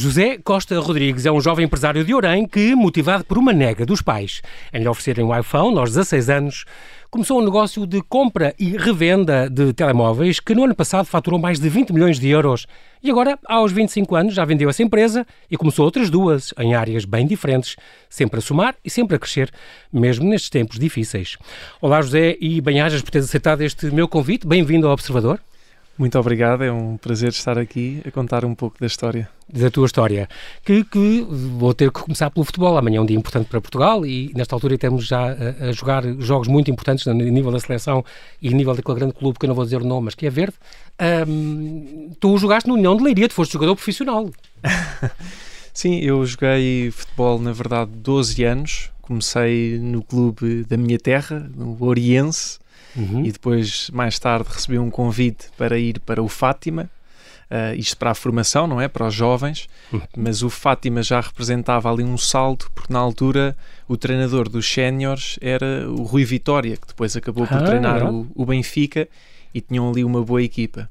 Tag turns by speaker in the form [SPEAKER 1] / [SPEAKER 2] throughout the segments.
[SPEAKER 1] José Costa Rodrigues é um jovem empresário de Orem que, motivado por uma nega dos pais em lhe oferecerem um iPhone aos 16 anos, começou um negócio de compra e revenda de telemóveis que no ano passado faturou mais de 20 milhões de euros. E agora, aos 25 anos, já vendeu essa empresa e começou outras duas, em áreas bem diferentes, sempre a somar e sempre a crescer, mesmo nestes tempos difíceis. Olá, José, e bem-ajas por teres aceitado este meu convite. Bem-vindo ao Observador.
[SPEAKER 2] Muito obrigado, é um prazer estar aqui a contar um pouco da história.
[SPEAKER 1] Da tua história, que, que vou ter que começar pelo futebol. Amanhã é um dia importante para Portugal e nesta altura estamos já a, a jogar jogos muito importantes no nível da seleção e no nível daquele grande clube que eu não vou dizer o nome, mas que é verde. Um, tu jogaste no União de Leiria, tu foste jogador profissional.
[SPEAKER 2] Sim, eu joguei futebol, na verdade, 12 anos. Comecei no clube da minha terra, no Oriense, Uhum. E depois, mais tarde, recebi um convite para ir para o Fátima, uh, isto para a formação, não é? Para os jovens, uhum. mas o Fátima já representava ali um salto, porque na altura o treinador dos séniores era o Rui Vitória, que depois acabou por ah, treinar o, o, Benfica e tinham ali uma boa equipa.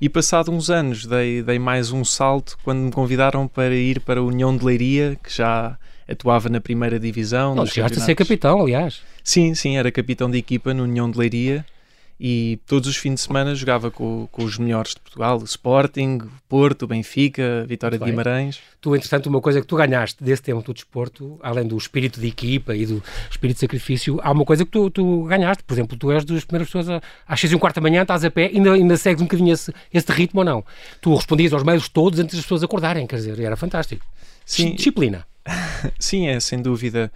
[SPEAKER 2] E passado uns anos dei, dei mais um salto quando me convidaram para ir para a União de Leiria, que já atuava na primeira divisão.
[SPEAKER 1] Não, chegaste a ser capitão, aliás.
[SPEAKER 2] Sim, sim, era capitão de equipa no União de Leiria e todos os fins de semana jogava com, com os melhores de Portugal, Sporting, Porto, Benfica, Vitória de Guimarães.
[SPEAKER 1] Tu, entretanto, uma coisa que tu ganhaste desse tempo do desporto, além do espírito de equipa e do espírito de sacrifício, há uma coisa que tu, tu ganhaste. Por exemplo, tu és das primeiras pessoas a, às 6 e um quarto da manhã, estás a pé e ainda, ainda segues um bocadinho esse, esse ritmo ou não? Tu respondias aos meios todos antes das pessoas acordarem, quer dizer, era fantástico. Sim. Disciplina.
[SPEAKER 2] Sim, é, sem dúvida.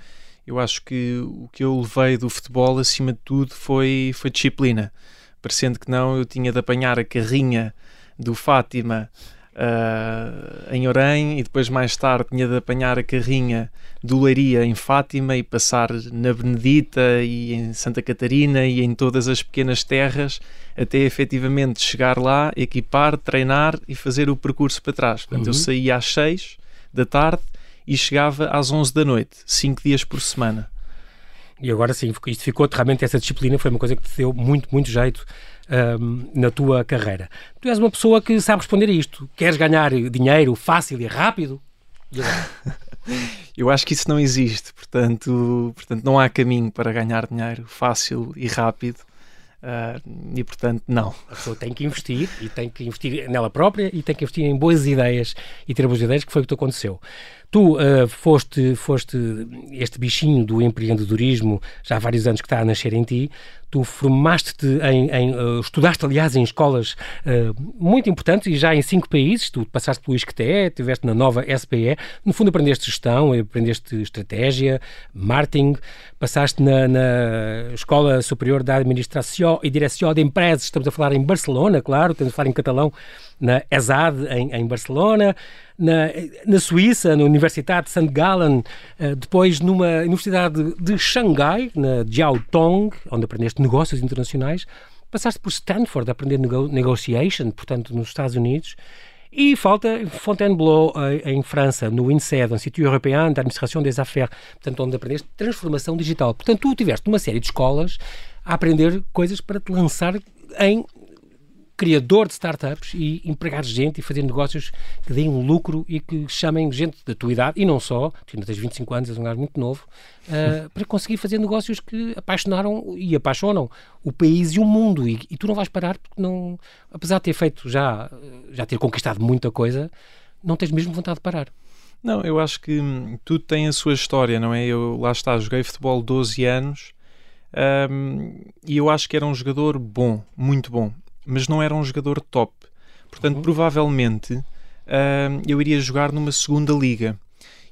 [SPEAKER 2] Eu acho que o que eu levei do futebol, acima de tudo, foi, foi disciplina. Parecendo que não, eu tinha de apanhar a carrinha do Fátima uh, em Orém e depois mais tarde tinha de apanhar a carrinha do Leiria em Fátima e passar na Benedita e em Santa Catarina e em todas as pequenas terras até efetivamente chegar lá, equipar, treinar e fazer o percurso para trás. Portanto, uhum. eu saía às 6 da tarde e chegava às 11 da noite, 5 dias por semana.
[SPEAKER 1] E agora sim, isto ficou realmente essa disciplina, foi uma coisa que te deu muito, muito jeito na tua carreira. Tu és uma pessoa que sabe responder a isto. Queres ganhar dinheiro fácil e rápido?
[SPEAKER 2] Eu acho que isso não existe, portanto, portanto não há caminho para ganhar dinheiro fácil e rápido. Uh, e portanto, não.
[SPEAKER 1] A pessoa tem que investir e tem que investir nela própria e tem que investir em boas ideias e ter boas ideias, que foi o que aconteceu. Tu uh, foste, foste este bichinho do empreendedorismo, já há vários anos que está a nascer em ti. Tu formaste-te em, em uh, estudaste, aliás, em escolas uh, muito importantes e já em cinco países. Tu passaste pelo ISCTE, estiveste na nova SPE. No fundo, aprendeste gestão, aprendeste estratégia, marketing. Passaste na, na Escola Superior da Administração e Direção de Empresas. Estamos a falar em Barcelona, claro, estamos a falar em catalão na ESAD, em, em Barcelona, na, na Suíça, na Universidade de St. Gallen, uh, depois numa Universidade de Xangai, na Jiaotong, onde aprendeste negócios internacionais, passaste por Stanford a aprender nego negotiation, portanto, nos Estados Unidos, e falta Fontainebleau, eh, em França, no INSEAD, Instituto Europeu d'Administration des Affaires, portanto, onde aprendeste transformação digital. Portanto, tu tiveste uma série de escolas a aprender coisas para te lançar em criador de startups e empregar gente e fazer negócios que deem um lucro e que chamem gente da tua idade, e não só, tu ainda tens 25 anos, és um gajo muito novo, uh, para conseguir fazer negócios que apaixonaram e apaixonam o país e o mundo. E, e, tu não vais parar porque não, apesar de ter feito já, já ter conquistado muita coisa, não tens mesmo vontade de parar.
[SPEAKER 2] Não, eu acho que hum, tudo tem a sua história, não é? Eu lá está, joguei futebol 12 anos um, e eu acho que era um jogador bom, muito bom mas não era um jogador top. Portanto, uhum. provavelmente uh, eu iria jogar numa segunda liga.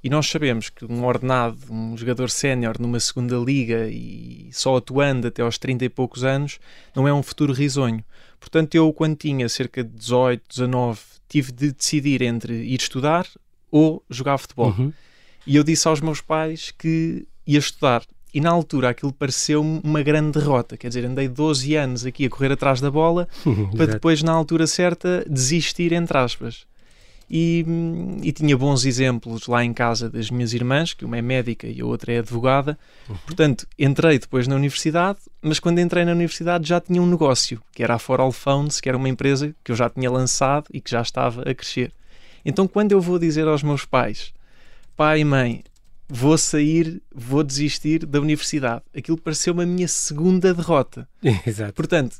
[SPEAKER 2] E nós sabemos que um ordenado, um jogador sénior numa segunda liga e só atuando até aos 30 e poucos anos, não é um futuro risonho. Portanto, eu, quando tinha cerca de 18, 19, tive de decidir entre ir estudar ou jogar futebol. Uhum. E eu disse aos meus pais que ia estudar. E na altura aquilo pareceu-me uma grande derrota. Quer dizer, andei 12 anos aqui a correr atrás da bola para depois, na altura certa, desistir, entre aspas. E, e, tinha bons exemplos lá em casa das minhas irmãs, que uma é médica e a outra é advogada. Uhum. Portanto, entrei depois na universidade, mas quando entrei na universidade já tinha um negócio, que era a For All Phones, que era uma empresa que eu já tinha lançado e que já estava a crescer. Então, quando eu vou dizer aos meus pais, pai e mãe, vou sair, vou desistir da universidade, aquilo pareceu-me a minha segunda derrota.
[SPEAKER 1] Exato.
[SPEAKER 2] Portanto,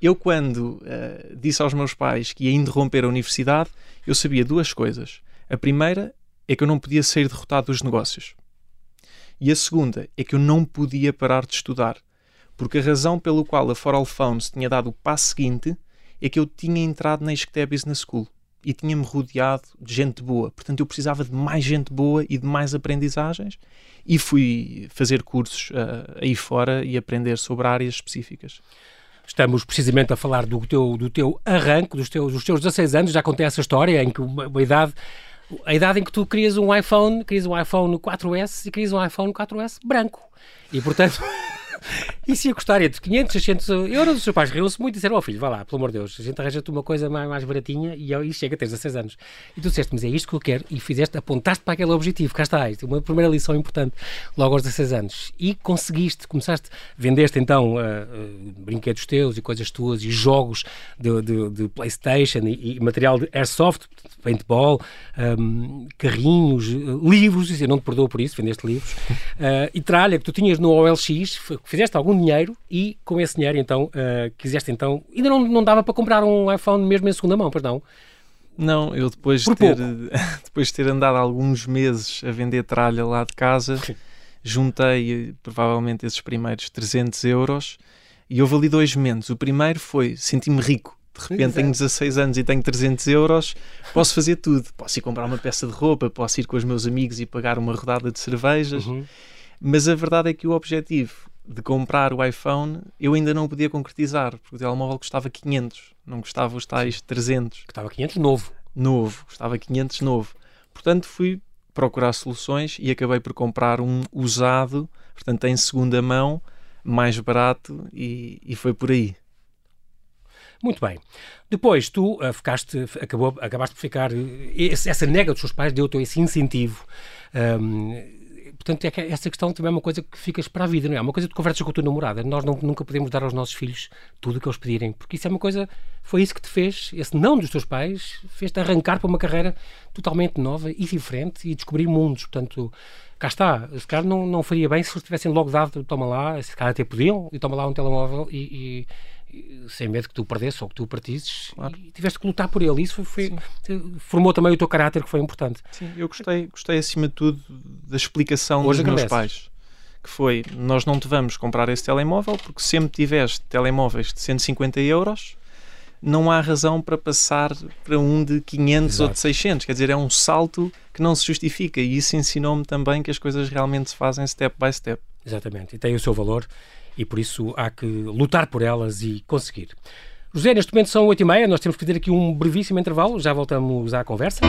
[SPEAKER 2] eu quando uh, disse aos meus pais que ia interromper a universidade, eu sabia duas coisas. A primeira é que eu não podia sair derrotado dos negócios. E a segunda é que eu não podia parar de estudar. Porque a razão pelo qual a For All Phones tinha dado o passo seguinte é que eu tinha entrado na Isqueté Business School e tinha-me rodeado de gente boa. Portanto, eu precisava de mais gente boa e de mais aprendizagens e fui fazer cursos uh, aí fora e aprender sobre áreas específicas.
[SPEAKER 1] Estamos precisamente a falar do teu, do teu arranque, dos teus, dos teus 16 anos, já contei essa história em que uma, uma idade a idade em que tu querias um iPhone, querias um iPhone 4S e querias um iPhone 4S branco. E portanto, Isso ia custar entre 500 e 600 euros. Os seus pais riam-se muito e disseram: Ó oh, filho, vá lá, pelo amor de Deus, a gente arranja-te uma coisa mais, mais baratinha e, e chega, tens 16 anos. E tu disseste: Mas é isto que eu quero. E fizeste, apontaste para aquele objetivo. Cá está, isto, uma primeira lição importante, logo aos 16 anos. E conseguiste, começaste, vendeste então uh, uh, brinquedos teus e coisas tuas e jogos de, de, de PlayStation e, e, material de airsoft, paintball, um, carrinhos, livros. Eu não te perdoo por isso, vendeste livros. Uh, e tralha que tu tinhas no OLX, fizeste algum dinheiro e com esse dinheiro então uh, quiseste então ainda não, não dava para comprar um iPhone mesmo em segunda mão, pois não?
[SPEAKER 2] Não, eu depois de ter, depois de ter andado alguns meses a vender tralha lá de casa, juntei provavelmente esses primeiros 300 euros e houve ali dois momentos. O primeiro foi senti-me rico. De repente Exato. tenho 16 anos e tenho 300 euros, posso fazer tudo. Posso ir comprar uma peça de roupa, posso ir com os meus amigos e pagar uma rodada de cervejas. Uhum. Mas a verdade é que o objetivo de comprar o iPhone, eu ainda não o podia concretizar, porque o telemóvel custava 500, não custava os tais 300.
[SPEAKER 1] Custava 500 novo.
[SPEAKER 2] Novo, custava 500 novo. Portanto, fui procurar soluções e acabei por comprar um usado, portanto, em segunda mão, mais barato e, e foi por aí.
[SPEAKER 1] Muito bem. Depois tu uh, ficaste, acabou, acabaste por ficar. Esse, essa nega dos seus pais deu-te esse incentivo. Um, portanto, é que essa questão também é uma coisa que ficas para a vida, não é? é? Uma coisa que tu conversas com a tua namorada. Nós não, nunca podemos dar aos nossos filhos tudo o que eles pedirem, porque isso é uma coisa. Foi isso que te fez, esse não dos teus pais, fez-te arrancar para uma carreira totalmente nova e diferente e descobrir mundos. Portanto, cá está. Se calhar não, não faria bem se eles tivessem logo dado, toma lá, se calhar até podiam, e toma lá um telemóvel e, e sem medo que tu perdesses ou que tu partisses claro. e tiveste que lutar por ele. Isso foi, foi formou também o teu caráter, que foi importante.
[SPEAKER 2] Sim, eu gostei, gostei acima de tudo da explicação Hoje dos meus pais. Que foi, nós não te vamos comprar esse telemóvel porque sempre tiveste telemóveis de 150 euros não há razão para passar para um de 500 Exato. ou de 600. Quer dizer, é um salto que não se justifica. E isso ensinou-me também que as coisas realmente se fazem step by step.
[SPEAKER 1] Exatamente. E tem o seu valor e por isso há que lutar por elas e conseguir. José, neste momento são 8h30, nós temos que fazer aqui um brevíssimo intervalo, já voltamos à conversa.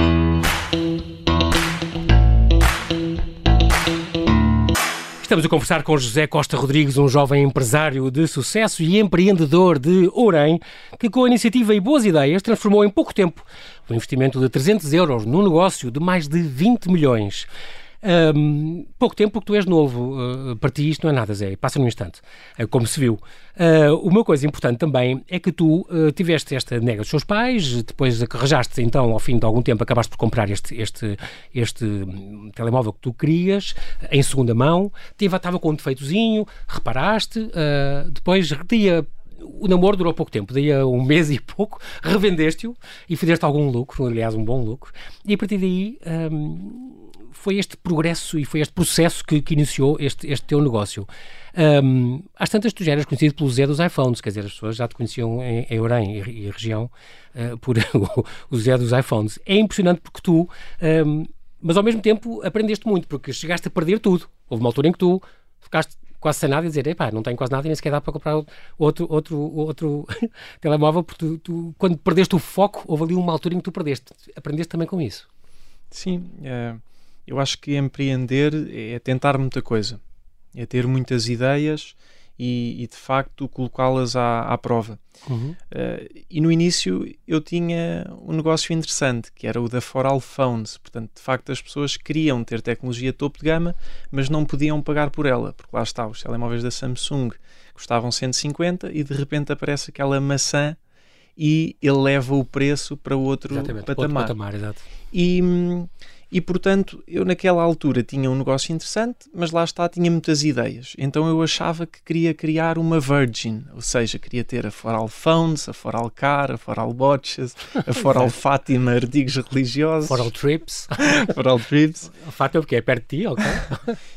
[SPEAKER 1] Estamos a conversar com José Costa Rodrigues, um jovem empresário de sucesso e empreendedor de Ourém, que com a iniciativa e boas ideias transformou em pouco tempo um investimento de 300 euros num negócio de mais de 20 milhões. Um, pouco tempo, porque tu és novo. Uh, para ti isto não é nada, Zé. Passa num instante. Uh, como se viu. Uh, uma coisa importante também é que tu uh, tiveste esta nega dos seus pais, depois arranjaste então, ao fim de algum tempo, acabaste por comprar este, este, este telemóvel que tu querias, em segunda mão, estava com um defeitozinho, reparaste, depois dia o namoro durou pouco tempo, daí a um mês e pouco, revendeste-o e fizeste algum lucro, aliás, um bom lucro, e a partir daí foi este progresso e foi este processo que, que iniciou este, este teu negócio. Um, às tantas, tu já eras conhecido pelo Zé dos iPhones, quer dizer, as pessoas já te conheciam em, em e, e região uh, por o, o Zé dos iPhones. É impressionante porque tu, um, mas ao mesmo tempo aprendeste muito, porque chegaste a perder tudo. Houve uma altura em que tu ficaste quase sem nada e dizer, epá, não tenho quase nada e nem sequer dá para comprar outro, outro, outro telemóvel, porque tu, tu, quando perdeste o foco, houve ali uma altura em que tu perdeste. Aprendeste também com isso.
[SPEAKER 2] Sim, é, eu acho que empreender é tentar muita coisa, é ter muitas ideias e, e de facto colocá-las à, à, prova. Uhum. Uh, e no início eu tinha um negócio interessante que era o da Foral Phones. Portanto, de facto, as pessoas queriam ter tecnologia topo de gama, mas não podiam pagar por ela, porque lá está, os telemóveis da Samsung custavam 150 e de repente aparece aquela maçã e ele leva o preço para outro
[SPEAKER 1] Exatamente,
[SPEAKER 2] patamar.
[SPEAKER 1] Outro patamar exato.
[SPEAKER 2] E, e portanto, eu naquela altura tinha um negócio interessante, mas lá está, tinha muitas ideias. Então eu achava que queria criar uma Virgin, ou seja, queria ter a Foral Phones, a Foral Car, a Foral Watches, a Foral Fátima Artigos Religiosos,
[SPEAKER 1] Foral Trips.
[SPEAKER 2] Foral Trips.
[SPEAKER 1] Fátima porque é perto de ti, ok?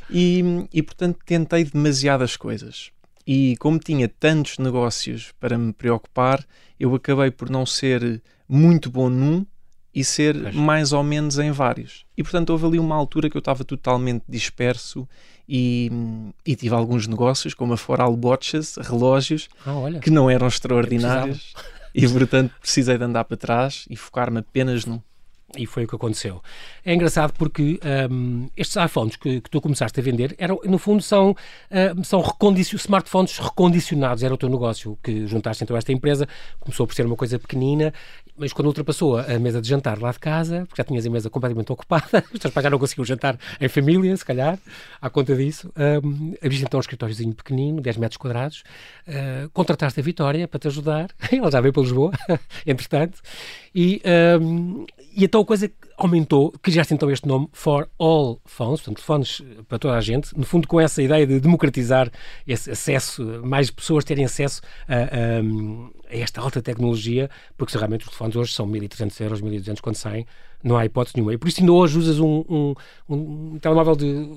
[SPEAKER 2] E, e portanto tentei demasiadas coisas. E como tinha tantos negócios para me preocupar, eu acabei por não ser muito bom num e ser
[SPEAKER 1] Pois.
[SPEAKER 2] mais ou menos em vários. E portanto houve ali uma altura que eu estava totalmente disperso e, e tive alguns negócios, como a Foral Watches, relógios,
[SPEAKER 1] Ah,
[SPEAKER 2] que não eram extraordinários. E portanto precisei de andar para trás e focar-me apenas num.
[SPEAKER 1] E foi o que aconteceu. É engraçado porque hum, estes iPhones que, que tu começaste a vender, eram, no fundo, são, hum, são recondicio- smartphones recondicionados. Era o teu negócio que juntaste então a esta empresa. Começou por ser uma coisa pequenina, mas quando ultrapassou a mesa de jantar lá de casa, porque já tinhas a mesa completamente ocupada, os teus pais já não conseguiam jantar em família, se calhar, à conta disso. Um, abriste então um escritóriozinho pequenino, 10 metros quadrados, uh, contrataste a Vitória para te ajudar, ela já veio para Lisboa, entretanto, e, um, e então a coisa aumentou, criaste então este nome For All Phones, portanto, telefones para toda a gente, no fundo com essa ideia de democratizar esse acesso, mais pessoas terem acesso a, a, a esta alta tecnologia, porque realmente os telefones hoje são 1.300 euros, 1.200 quando saem, não há hipótese nenhuma. E por isso ainda hoje usas um, um, um telemóvel de,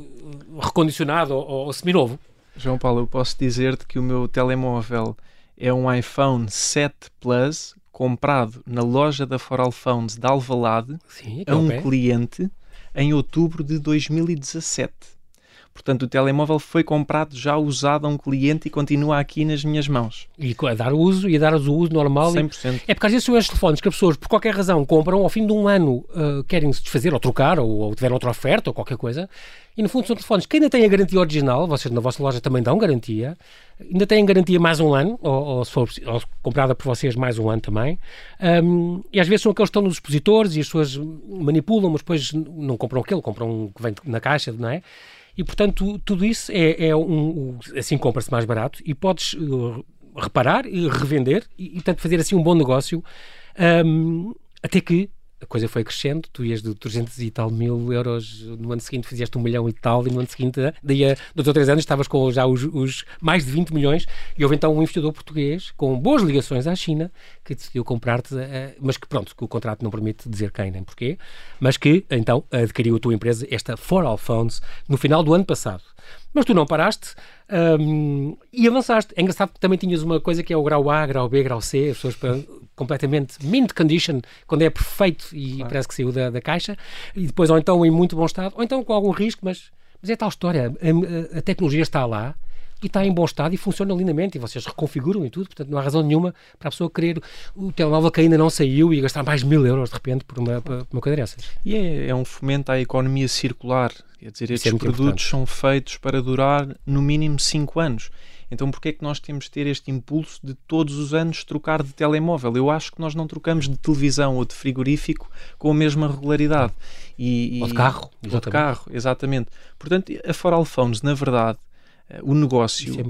[SPEAKER 1] recondicionado ou, ou seminovo.
[SPEAKER 2] João Paulo, eu posso dizer-te que o meu telemóvel é um iPhone 7 Plus comprado na loja da Foral Phones de Alvalade
[SPEAKER 1] Sim,
[SPEAKER 2] a um cliente em outubro de 2017. Portanto, o telemóvel foi comprado já usado a um cliente e continua aqui nas minhas mãos.
[SPEAKER 1] E a dar o uso e a dar o uso normal. e-
[SPEAKER 2] 100%.
[SPEAKER 1] É porque às vezes são estes telefones que as pessoas, por qualquer razão, compram ao fim de um ano, uh, querem se desfazer ou trocar, ou, ou tiveram outra oferta ou qualquer coisa, e no fundo são telefones que ainda têm a garantia original, vocês na vossa loja também dão garantia, ainda têm garantia mais um ano, ou, ou se for ou comprada por vocês mais um ano também, Um, e às vezes são aqueles que estão nos expositores e as pessoas manipulam, mas depois não compram aquele, compram um que vem na caixa, não é? E portanto, tudo isso é, é um, assim compra-se mais barato e podes uh, reparar e revender e, portanto fazer assim um bom negócio um, até que a coisa foi crescendo, tu ias de 300 e tal mil euros, no ano seguinte fizeste um milhão e tal, e no ano seguinte, daí a dois ou três anos, estavas com já os, os mais de 20 milhões, e houve então um investidor português com boas ligações à China que decidiu comprar-te, eh, mas que pronto, que o contrato não permite dizer quem nem porquê, mas que então adquiriu a tua empresa, esta For All Phones, no final do ano passado. Mas tu não paraste hum, e avançaste. É engraçado que também tinhas uma coisa que é o grau A, grau B, grau C, as pessoas completamente mint condition, quando é perfeito e parece que saiu da, da caixa, e depois ou então em muito bom estado, ou então com algum risco, mas, mas é tal história. A- a tecnologia está lá e está em bom estado e funciona lindamente e vocês reconfiguram e tudo, portanto não há razão nenhuma para a pessoa querer o telemóvel que ainda não saiu e gastar mais mil euros de repente por uma, por uma coisa dessas.
[SPEAKER 2] E é, é um fomento à economia circular. Quer dizer,
[SPEAKER 1] é
[SPEAKER 2] estes
[SPEAKER 1] muito
[SPEAKER 2] produtos são feitos para durar no mínimo 5 anos. Então, porquê é que nós temos de ter este impulso de todos os anos trocar de telemóvel? Eu acho que nós não trocamos de televisão ou de frigorífico com a mesma regularidade. E,
[SPEAKER 1] Ou de carro,
[SPEAKER 2] Ou de carro, exatamente. Portanto, a Foral Phones, na verdade, o negócio
[SPEAKER 1] é.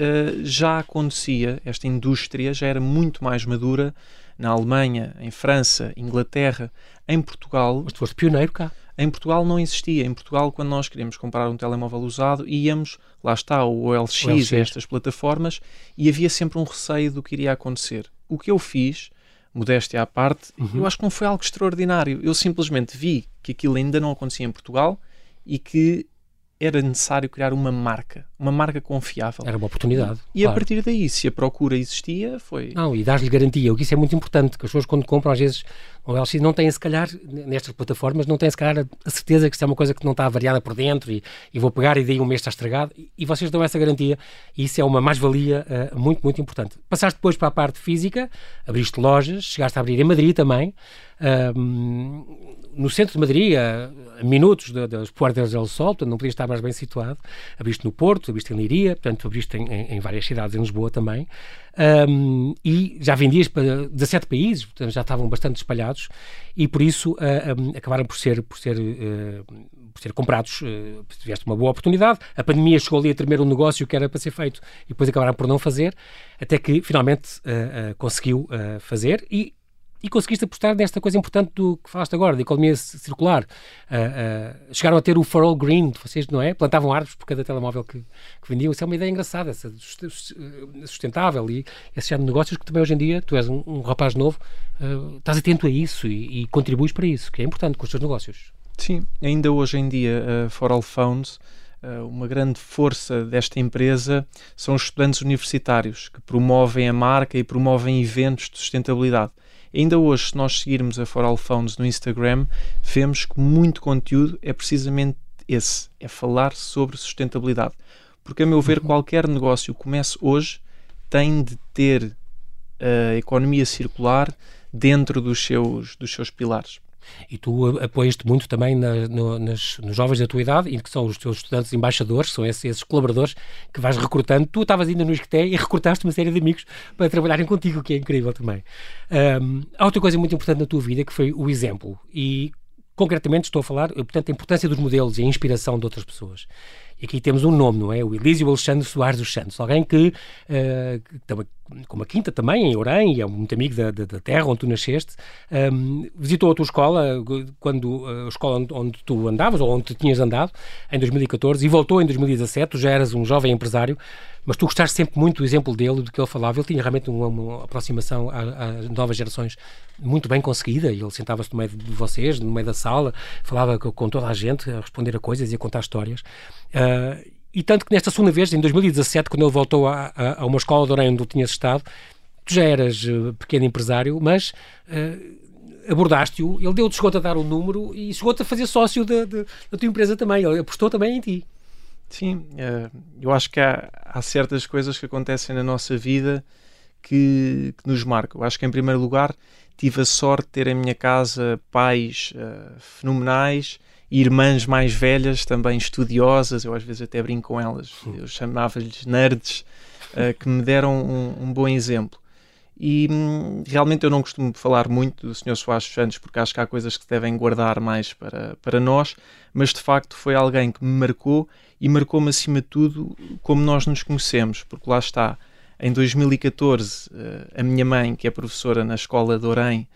[SPEAKER 2] Uh, já acontecia, esta indústria já era muito mais madura na Alemanha, em França, Inglaterra, em Portugal.
[SPEAKER 1] Mas tu foste pioneiro cá.
[SPEAKER 2] Em Portugal não existia. Em Portugal, quando nós queríamos comprar um telemóvel usado, íamos, lá está, o OLX,
[SPEAKER 1] OLX.
[SPEAKER 2] estas plataformas, e havia sempre um receio do que iria acontecer. O que eu fiz, modéstia à parte,
[SPEAKER 1] Uhum.
[SPEAKER 2] eu acho que não foi algo extraordinário. Eu simplesmente vi que aquilo ainda não acontecia em Portugal e que era necessário criar uma marca, uma marca confiável.
[SPEAKER 1] Era uma oportunidade.
[SPEAKER 2] E a
[SPEAKER 1] claro.
[SPEAKER 2] partir daí, se a procura existia, foi.
[SPEAKER 1] Não, e dás-lhe garantia, o que isso é muito importante, que as pessoas quando compram, às vezes, o LX não têm, se calhar, nestas plataformas, não têm, se calhar, a certeza que isto é uma coisa que não está variada por dentro e, e vou pegar e daí um mês está estragado, e, e vocês dão essa garantia, e isso é uma mais-valia eh, muito, muito importante. Passaste depois para a parte física, abriste lojas, chegaste a abrir em Madrid também, ahm, no centro de Madrid, a, a minutos da- das Puertas del Sol, portanto não podias estar mais bem situado. Abriste no Porto, abriste em Leiria, portanto abriste em, em- em várias cidades, em Lisboa também. Ahm, e já vendias para 17 países, portanto já estavam bastante espalhados. e por isso uh, um, acabaram por ser, por ser, uh, por ser comprados. Uh, tiveste uma boa oportunidade, a pandemia chegou ali a tremer um negócio que era para ser feito e depois acabaram por não fazer, até que finalmente conseguiu fazer e e conseguiste apostar nesta coisa importante do que falaste agora, da economia circular. Uh, uh, chegaram a ter o For All Green, vocês, não é? Plantavam árvores por cada telemóvel que, que vendiam. Isso é uma ideia engraçada, essa, sustentável e esse género de negócios que também hoje em dia, tu és um, um rapaz novo, uh, estás atento a isso e, e contribuis para isso, que é importante com os teus negócios.
[SPEAKER 2] Sim, ainda hoje em dia, uh, For All Phones, uma grande força desta empresa são os estudantes universitários que promovem a marca e promovem eventos de sustentabilidade. Ainda hoje, se nós seguirmos a For All Phones no Instagram, vemos que muito conteúdo é precisamente esse, é falar sobre sustentabilidade. Porque, a meu ver, uhum. qualquer negócio que comece hoje tem de ter a economia circular dentro dos seus, dos seus pilares.
[SPEAKER 1] E tu apoias-te muito também na, no, nas, nos jovens da tua idade, e que são os teus estudantes embaixadores, são esses, esses colaboradores que vais recrutando. Tu estavas ainda no ISCTE e recrutaste uma série de amigos para trabalharem contigo, o que é incrível também. Um, há outra coisa muito importante na tua vida que foi o exemplo. E concretamente estou a falar, portanto, a importância dos modelos e a inspiração de outras pessoas. E aqui temos um nome, não é? O Elísio Alexandre Soares dos Santos, alguém que, uh, que com uma quinta também, em Orem, e é muito amigo da, da, da terra onde tu nasceste, um, visitou a tua escola, quando a escola onde, onde, tu andavas, ou onde tinhas andado, em 2014, e voltou em 2017, tu já eras um jovem empresário, mas tu gostaste sempre muito do exemplo dele, do que ele falava, ele tinha realmente uma, uma aproximação às novas gerações muito bem conseguida, ele sentava-se no meio de vocês, no meio da sala, falava com toda a gente, a responder a coisas e a contar histórias, uh, e tanto que nesta segunda vez, em 2017, quando ele voltou a, a, a uma escola de Orem onde tinhas estado, tu já eras uh, pequeno empresário, mas uh, abordaste-o, ele deu-te, chegou-te a dar o um número e chegou-te a fazer sócio da, da tua empresa também, ele apostou também em ti.
[SPEAKER 2] Sim, uh, eu acho que há, há, certas coisas que acontecem na nossa vida que, que, nos marcam. Eu acho que, em primeiro lugar, tive a sorte de ter em minha casa pais fenomenais irmãs mais velhas, também estudiosas, eu às vezes até brinco com elas, eu chamava-lhes nerds, uh, que me deram um, um bom exemplo. E hum, realmente eu não costumo falar muito do Sr. Soares Santos porque acho que há coisas que se devem guardar mais para, para nós, mas de facto foi alguém que me marcou e marcou-me acima de tudo como nós nos conhecemos, porque lá está, em 2014, uh, a minha mãe, que é professora na escola de Orem,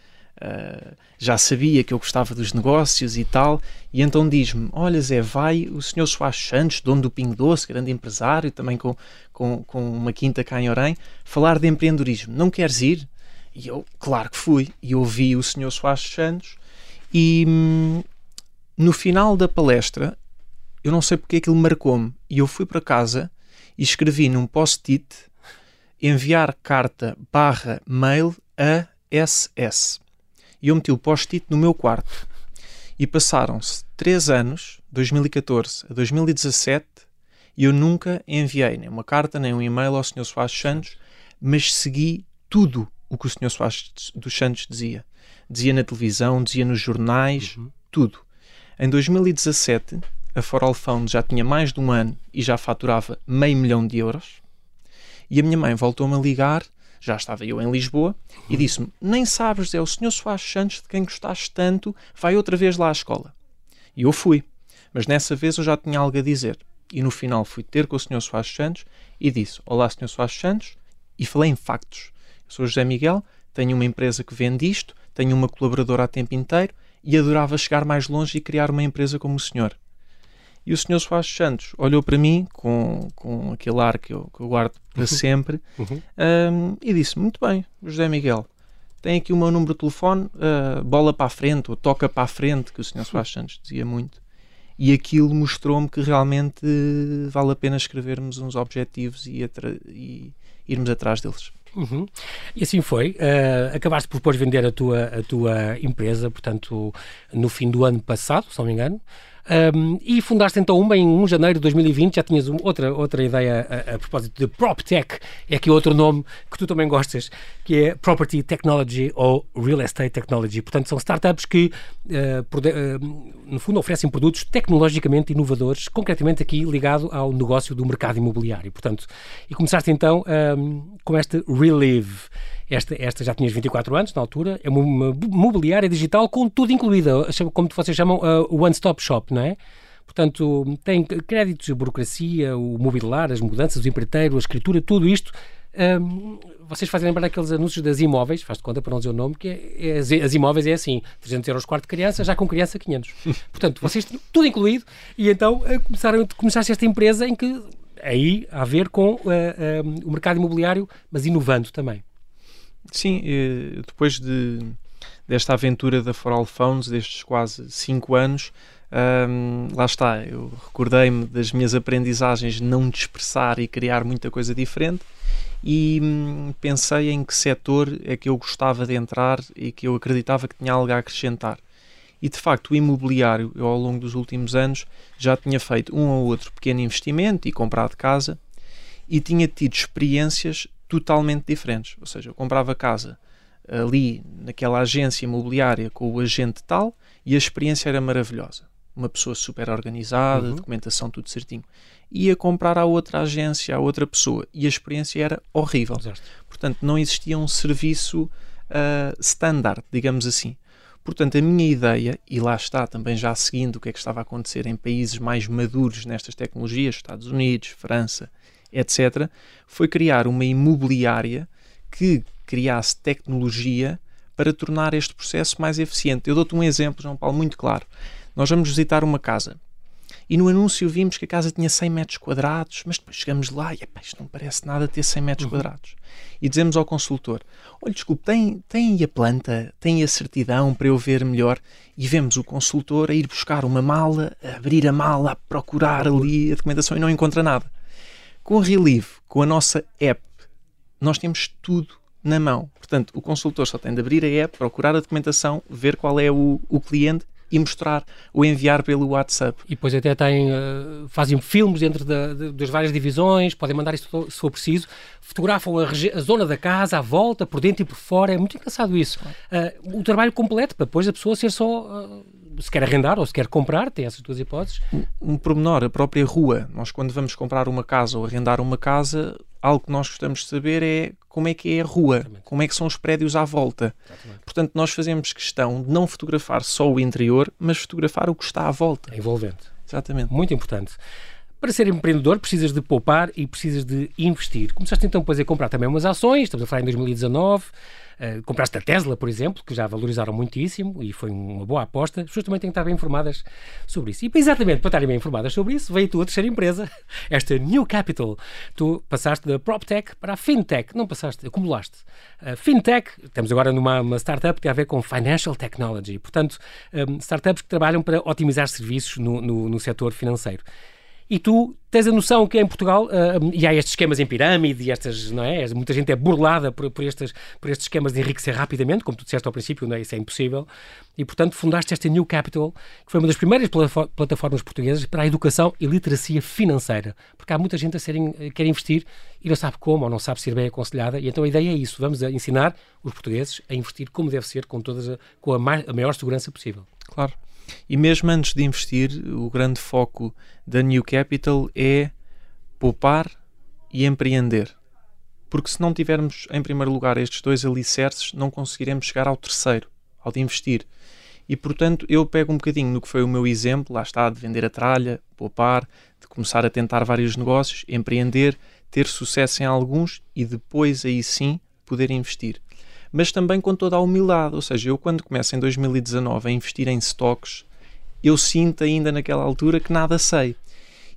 [SPEAKER 2] Uh, já sabia que eu gostava dos negócios e tal, e então diz-me: Olha, Zé, vai o senhor Soares Santos, dono do Pingo Doce, grande empresário, também com, com, com uma quinta cá em Orem, falar de empreendedorismo. Não queres ir? E eu, claro que fui, e ouvi o senhor Soares Santos, e hum, no final da palestra, eu não sei porque aquilo marcou-me, e eu fui para casa e escrevi num post-it enviar carta barra mail a SS e eu meti o post-it no meu quarto. E passaram-se 3 anos, 2014 a 2017, e eu nunca enviei nem uma carta, nem um e-mail ao Sr. Soares Santos, mas segui tudo o que o Sr. Soares dos Santos dizia. Dizia na televisão, dizia nos jornais, uhum. tudo. Em 2017, a For All Phone já tinha mais de um ano e já faturava meio milhão de euros. E a minha mãe voltou-me a ligar já estava eu em Lisboa, e disse-me: Nem sabes, é o senhor Soares Santos de quem gostaste tanto, vai outra vez lá à escola. E eu fui, mas nessa vez eu já tinha algo a dizer. E no final fui ter com o senhor Soares Santos e disse: Olá, senhor Soares Santos, e falei em factos. Eu sou José Miguel, tenho uma empresa que vende isto, tenho uma colaboradora a tempo inteiro e adorava chegar mais longe e criar uma empresa como o senhor. E o senhor Soares Santos olhou para mim com, com aquele ar que eu, que eu guardo para uhum. sempre uhum. um, e disse: Muito bem, José Miguel, tem aqui o meu número de telefone, uh, bola para a frente ou toca para a frente, que o senhor Soares Santos dizia muito. E aquilo mostrou-me que realmente vale a pena escrevermos uns objetivos e, e irmos atrás deles.
[SPEAKER 1] Uhum. E assim foi. Uh, acabaste por depois vender a tua, a tua empresa, portanto, no fim do ano passado, se não me engano. Um, e fundaste então uma em 1 de janeiro de 2020, já tinhas outra, outra ideia a, a, propósito de PropTech, é aqui outro nome que tu também gostas, que é Property Technology ou Real Estate Technology. Portanto, são startups que, uh, no fundo, oferecem produtos tecnologicamente inovadores, concretamente aqui ligado ao negócio do mercado imobiliário. Portanto, e começaste então um, com esta Relive esta, esta já tinhas 24 anos na altura, é uma mobiliária digital com tudo incluído, como vocês chamam uh, one-stop shop, não é? Portanto, tem créditos, a burocracia, o mobilar, as mudanças, o empreiteiro, a escritura, tudo isto. Um, vocês fazem lembrar aqueles anúncios das imóveis, faz de conta para não dizer o nome, que é, é, as imóveis é assim, 300 euros quarto de criança, já com criança 500. Portanto, vocês tudo incluído, e então começaram, começaste esta empresa em que aí a ver com uh, uh, o mercado imobiliário, mas inovando também.
[SPEAKER 2] Sim, depois de, desta aventura da For All Phones, destes quase 5 anos, um, lá está, eu recordei-me das minhas aprendizagens de não dispersar e criar muita coisa diferente e hum, pensei em que setor é que eu gostava de entrar e que eu acreditava que tinha algo a acrescentar. E de facto, o imobiliário, eu ao longo dos últimos anos já tinha feito um ou outro pequeno investimento e comprado casa e tinha tido experiências totalmente diferentes. Ou seja, eu comprava casa ali naquela agência imobiliária com o agente tal e a experiência era maravilhosa uma pessoa super organizada, uhum. documentação tudo certinho. Ia comprar à outra agência, à outra pessoa, e a experiência era horrível. Exato. Portanto, não existia um serviço uh, standard, digamos assim. Portanto, a minha ideia, e lá está também já seguindo o que é que estava a acontecer em países mais maduros nestas tecnologias, Estados Unidos, França, etc., foi criar uma imobiliária que criasse tecnologia para tornar este processo mais eficiente. Eu dou-te um exemplo, João Paulo, muito claro. Nós vamos visitar uma casa e no anúncio vimos que a casa tinha 100 metros quadrados, mas depois chegamos lá e epá, isto não parece nada ter 100 metros uhum. quadrados. E dizemos ao consultor: Olha, desculpe, tem, tem a planta, tem a certidão para eu ver melhor? E vemos o consultor a ir buscar uma mala, a abrir a mala, a procurar ali a documentação e não encontra nada. Com a Relive, com a nossa app, nós temos tudo na mão. Portanto, o consultor só tem de abrir a app, procurar a documentação, ver qual é o, o cliente e mostrar ou enviar pelo WhatsApp.
[SPEAKER 1] E depois até têm, uh, fazem filmes dentro da, de, das várias divisões, podem mandar isso se for preciso, fotografam a, a, zona da casa, à volta, por dentro e por fora, é muito engraçado isso. Uh, o trabalho completo, para depois a pessoa ser só... Uh, se quer arrendar ou se quer comprar, tem essas duas hipóteses.
[SPEAKER 2] Um, um pormenor, a própria rua. Nós, quando vamos comprar uma casa ou arrendar uma casa, algo que nós gostamos de saber é como é que é a rua, Exatamente. como é que são os prédios à volta. Exatamente. Portanto, nós fazemos questão de não fotografar só o interior, mas fotografar o que está à volta.
[SPEAKER 1] É envolvente.
[SPEAKER 2] Exatamente.
[SPEAKER 1] Muito importante. Para ser empreendedor precisas de poupar e precisas de investir. Começaste então depois a comprar também umas ações, estamos a falar em 2019, Uh, compraste a Tesla, por exemplo, que já valorizaram muitíssimo e foi uma boa aposta. As pessoas também têm que estar bem informadas sobre isso. E exatamente para estarem bem informadas sobre isso, veio a tua terceira empresa, esta New Capital. Tu passaste da PropTech para a FinTech, não passaste, acumulaste. FinTech, estamos agora numa startup que tem a ver com Financial Technology, portanto, um, startups que trabalham para otimizar serviços no, no, no setor financeiro e tu tens a noção que em Portugal, uh, e há estes esquemas em pirâmide, e estas, não é? Muita gente é burlada por, por, estes, por estes esquemas de enriquecer rapidamente, como tu disseste ao princípio, não é? isso é impossível, e portanto fundaste esta New Capital, que foi uma das primeiras plataformas portuguesas para a educação e literacia financeira, porque há muita gente a serem, quer investir e não sabe como, ou não sabe ser bem aconselhada, e então a ideia é isso, vamos ensinar os portugueses a investir como deve ser, com, todas a, com a, mais, a maior segurança possível.
[SPEAKER 2] Claro. E mesmo antes de investir, o grande foco da New Capital é poupar e empreender. Porque se não tivermos, em primeiro lugar, estes dois alicerces, não conseguiremos chegar ao terceiro, ao de investir. E, portanto, eu pego um bocadinho no que foi o meu exemplo, lá está, de vender a tralha, poupar, de começar a tentar vários negócios, empreender, ter sucesso em alguns e depois, aí sim, poder investir mas também com toda a humildade. Ou seja, eu quando começo em 2019 a investir em stocks, eu sinto ainda naquela altura que nada sei.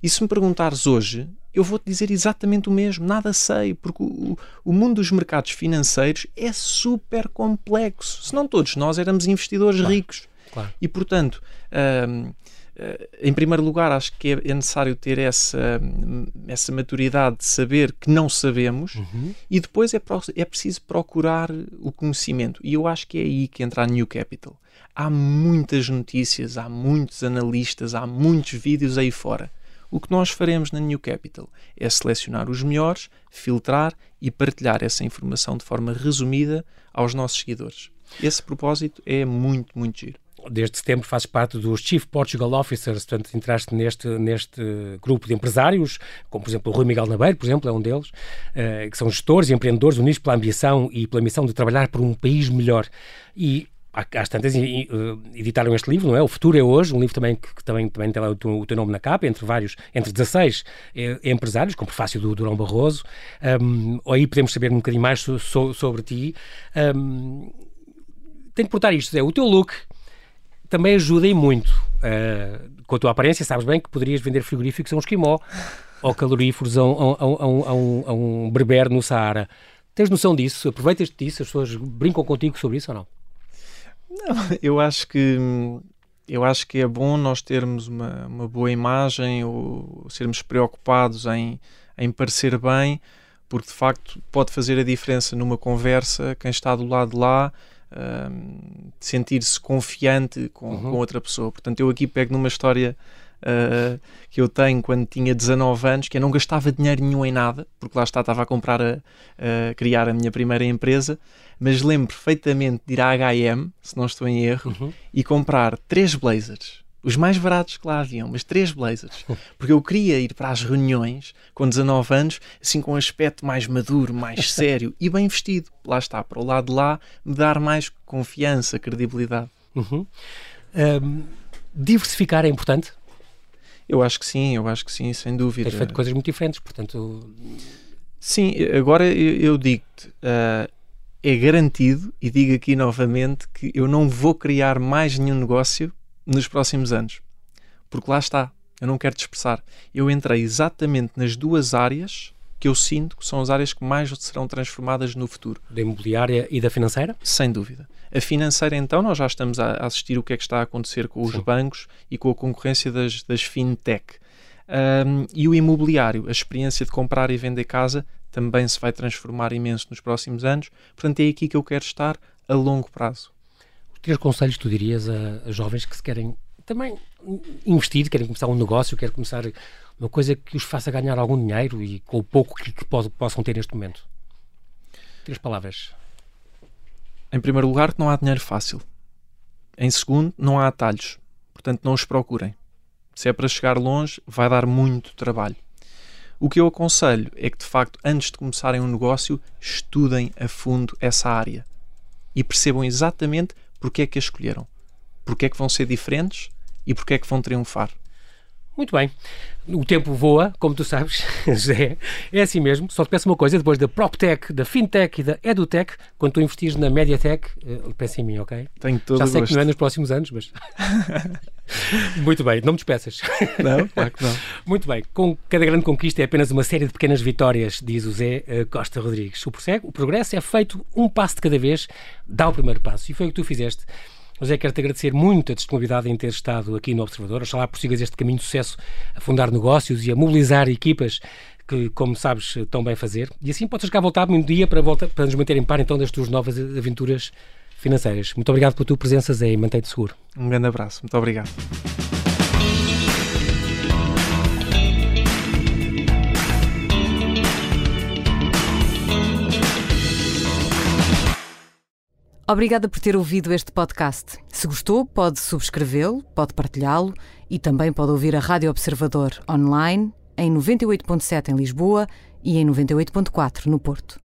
[SPEAKER 2] E se me perguntares hoje, eu vou-te dizer exatamente o mesmo, nada sei, porque o, o, mundo dos mercados financeiros é super complexo. Se não todos nós éramos investidores claro, ricos. Claro. E portanto, hum, em primeiro lugar, acho que é, é necessário ter essa, essa maturidade de saber que não sabemos uhum. e depois é, é preciso procurar o conhecimento. E eu acho que é aí que entra a New Capital. Há muitas notícias, há muitos analistas, há muitos vídeos aí fora. O que nós faremos na New Capital é selecionar os melhores, filtrar e partilhar essa informação de forma resumida aos nossos seguidores. Esse propósito é muito, muito giro
[SPEAKER 1] desde setembro fazes parte dos Chief Portugal Officers, portanto entraste neste, neste grupo de empresários, como por exemplo o Rui Miguel Nabeiro, por exemplo, é um deles, uh, que são gestores e empreendedores unidos pela ambição e pela missão de trabalhar por um país melhor. E às tantas editaram este livro, não é? O Futuro é Hoje, um livro também que, que também, também tem lá o teu, o teu, nome na capa, entre vários, entre 16 eh, empresários, com prefácio do Durão Barroso. Um, aí podemos saber um bocadinho mais so, so, sobre ti. Um, que portar isto, é o teu look também ajuda e muito. Uh, com a tua aparência, sabes bem que poderias vender frigoríficos a um esquimó ou caloríferos a um, a, um, a, um, a um berber no Saara. Tens noção disso? Aproveitas disso? As pessoas brincam contigo sobre isso ou não?
[SPEAKER 2] Não, eu acho que eu acho que é bom nós termos uma, uma boa imagem ou sermos preocupados em, em parecer bem, porque de facto pode fazer a diferença numa conversa quem está do lado de lá uh, sentir-se confiante com, uhum. com, outra pessoa. Portanto, eu aqui pego numa história uh, que eu tenho quando tinha 19 anos, que eu não gastava dinheiro nenhum em nada, porque lá está, estava a comprar, a, a criar a minha primeira empresa, mas lembro perfeitamente de ir à H&M, se não estou em erro, uhum. e comprar três blazers os mais baratos que lá haviam, mas três blazers. Porque eu queria ir para as reuniões com 19 anos, assim com um aspecto mais maduro, mais sério e bem vestido. Lá está, para o lado de lá, me dar mais confiança, credibilidade.
[SPEAKER 1] Uhum. Um, diversificar é importante?
[SPEAKER 2] Eu acho que sim, eu acho que sim, sem dúvida.
[SPEAKER 1] Tens feito coisas muito diferentes, portanto.
[SPEAKER 2] Sim, agora eu, digo-te, uh, é garantido, e digo aqui novamente, que eu não vou criar mais nenhum negócio nos próximos anos. Porque lá está, eu não quero dispersar. Eu entrei exatamente nas duas áreas que eu sinto que são as áreas que mais serão transformadas no futuro.
[SPEAKER 1] Da imobiliária e da financeira?
[SPEAKER 2] Sem dúvida. A financeira, então, nós já estamos a assistir o que é que está a acontecer com os Sim. bancos e com a concorrência das, das fintech. Um, e o imobiliário, a experiência de comprar e vender casa, também se vai transformar imenso nos próximos anos. Portanto, é aqui que eu quero estar a longo prazo.
[SPEAKER 1] Que conselhos tu dirias a, a, jovens que se querem também investir, querem começar um negócio, querem começar uma coisa que os faça ganhar algum dinheiro e com o pouco que, que possam ter neste momento? Três palavras.
[SPEAKER 2] Em primeiro lugar, não há dinheiro fácil. Em segundo, não há atalhos. Portanto, não os procurem. Se é para chegar longe, vai dar muito trabalho. O que eu aconselho é que, de facto, antes de começarem um negócio, estudem a fundo essa área e percebam exatamente porque é que a escolheram, porque é que vão ser diferentes e porque é que vão triunfar.
[SPEAKER 1] Muito bem. O tempo voa, como tu sabes, José. É assim mesmo. Só te peço uma coisa: depois da PropTech, da FinTech e da EduTech, quando tu investires na MediaTech, uh, pensa em mim, ok?
[SPEAKER 2] Tenho todo
[SPEAKER 1] Já sei
[SPEAKER 2] gosto.
[SPEAKER 1] que não é nos próximos anos, mas. Muito bem, não me despeças.
[SPEAKER 2] Não, claro que não.
[SPEAKER 1] Muito bem. Com cada grande conquista é apenas uma série de pequenas vitórias, diz o Zé uh, Costa Rodrigues. O progresso é feito um passo de cada vez, dá o primeiro passo. E foi o que tu fizeste. José, quero-te agradecer muito a disponibilidade em ter estado aqui no Observador. Oxalá prossigas este caminho de sucesso a fundar negócios e a mobilizar equipas que, como sabes, tão bem fazer. E assim podes ficar voltado um dia para, volta, para nos manter em par então das tuas novas aventuras financeiras. Muito obrigado pela tua presença, Zé, e mantém-te seguro.
[SPEAKER 2] Um grande abraço. Muito obrigado.
[SPEAKER 3] Obrigada por ter ouvido este podcast. Se gostou, pode subscrevê-lo, pode partilhá-lo e também pode ouvir a Rádio Observador online em 98.7 em Lisboa e em 98.4 no Porto.